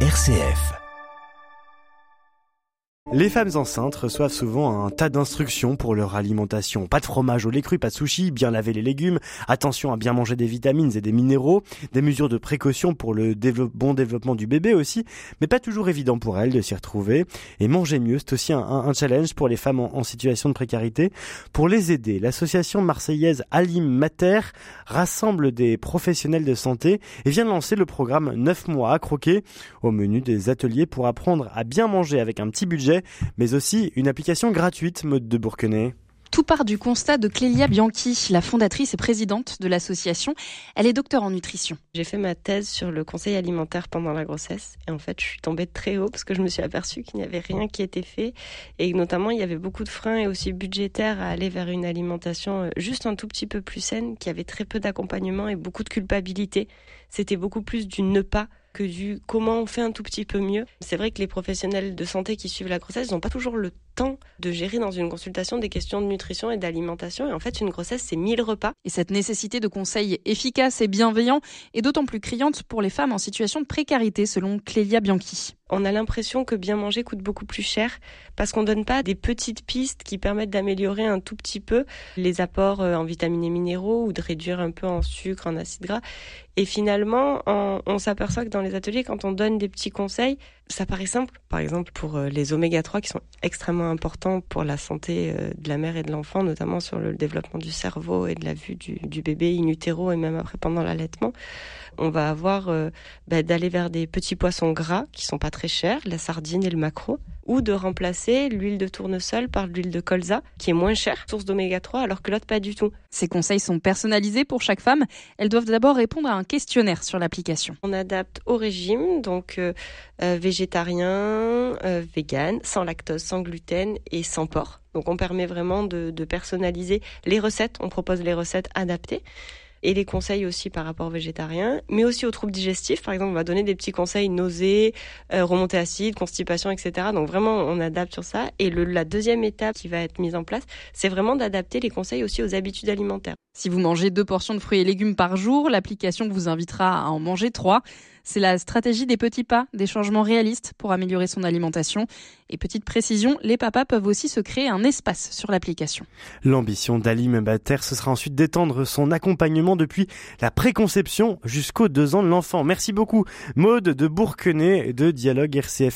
RCF. Les femmes enceintes reçoivent souvent un tas d'instructions pour leur alimentation. Pas de fromage au lait cru, pas de sushi, bien laver les légumes, attention à bien manger des vitamines et des minéraux, des mesures de précaution pour le bon développement du bébé aussi, mais pas toujours évident pour elles de s'y retrouver. Et manger mieux, c'est aussi un, challenge pour les femmes en, situation de précarité. Pour les aider, l'association marseillaise Alim Mater rassemble des professionnels de santé et vient de lancer le programme 9 mois à croquer au menu des ateliers pour apprendre à bien manger avec un petit budget mais aussi une application gratuite mode de Bourquenay. Tout part du constat de Clélia Bianchi, la fondatrice et présidente de l'association. Elle est docteur en nutrition. J'ai fait ma thèse sur le conseil alimentaire pendant la grossesse et en fait je suis tombée très haut parce que je me suis aperçue qu'il n'y avait rien qui était fait et notamment il y avait beaucoup de freins et aussi budgétaires à aller vers une alimentation euh, juste un tout petit peu plus saine, qui avait très peu d'accompagnement et beaucoup de culpabilité. C'était beaucoup plus du ne pas que du comment on fait un tout petit peu mieux. C'est vrai que les professionnels de santé qui suivent la grossesse n'ont pas toujours le temps de gérer dans une consultation des questions de nutrition et d'alimentation. Et en fait, une grossesse, c'est 1000 repas. Et cette nécessité de conseils efficaces et bienveillants est d'autant plus criante pour les femmes en situation de précarité, selon Clélia Bianchi. On a l'impression que bien manger coûte beaucoup plus cher parce qu'on donne pas des petites pistes qui permettent d'améliorer un tout petit peu les apports euh, en vitamines et minéraux ou de réduire un peu en sucre, en acide gras. Et finalement, on, s'aperçoit que dans les ateliers, quand on donne des petits conseils, ça paraît simple. Par exemple, pour euh, les oméga 3 qui sont extrêmement importants pour la santé euh, de la mère et de l'enfant, notamment sur le développement du cerveau et de la vue du, bébé in utero et même après pendant l'allaitement, on va avoir bah, d'aller vers des petits poissons gras qui sont pas très cher, la sardine et le maquereau, ou de remplacer l'huile de tournesol par l'huile de colza, qui est moins chère, source d'oméga 3, alors que l'autre pas du tout. Ces conseils sont personnalisés pour chaque femme. Elles doivent d'abord répondre à un questionnaire sur l'application. On adapte au régime, donc euh, euh, végétarien, euh, vegan, sans lactose, sans gluten et sans porc. Donc on permet vraiment de personnaliser les recettes. On propose les recettes adaptées et les conseils aussi par rapport aux végétariens, mais aussi aux troubles digestifs. Par exemple, on va donner des petits conseils nausées, euh, remontée acide, constipation, etc. Donc vraiment, on adapte sur ça. Et la deuxième étape qui va être mise en place, c'est vraiment d'adapter les conseils aussi aux habitudes alimentaires. Si vous mangez deux portions de fruits et légumes par jour, l'application vous invitera à en manger trois. C'est la stratégie des petits pas, des changements réalistes pour améliorer son alimentation. Et petite précision, les papas peuvent aussi se créer un espace sur l'application. L'ambition d'Ali Mbater, ce sera ensuite d'étendre son accompagnement depuis la préconception jusqu'aux deux ans de l'enfant. Merci beaucoup, Maude de Bourquenay de Dialogue RCF.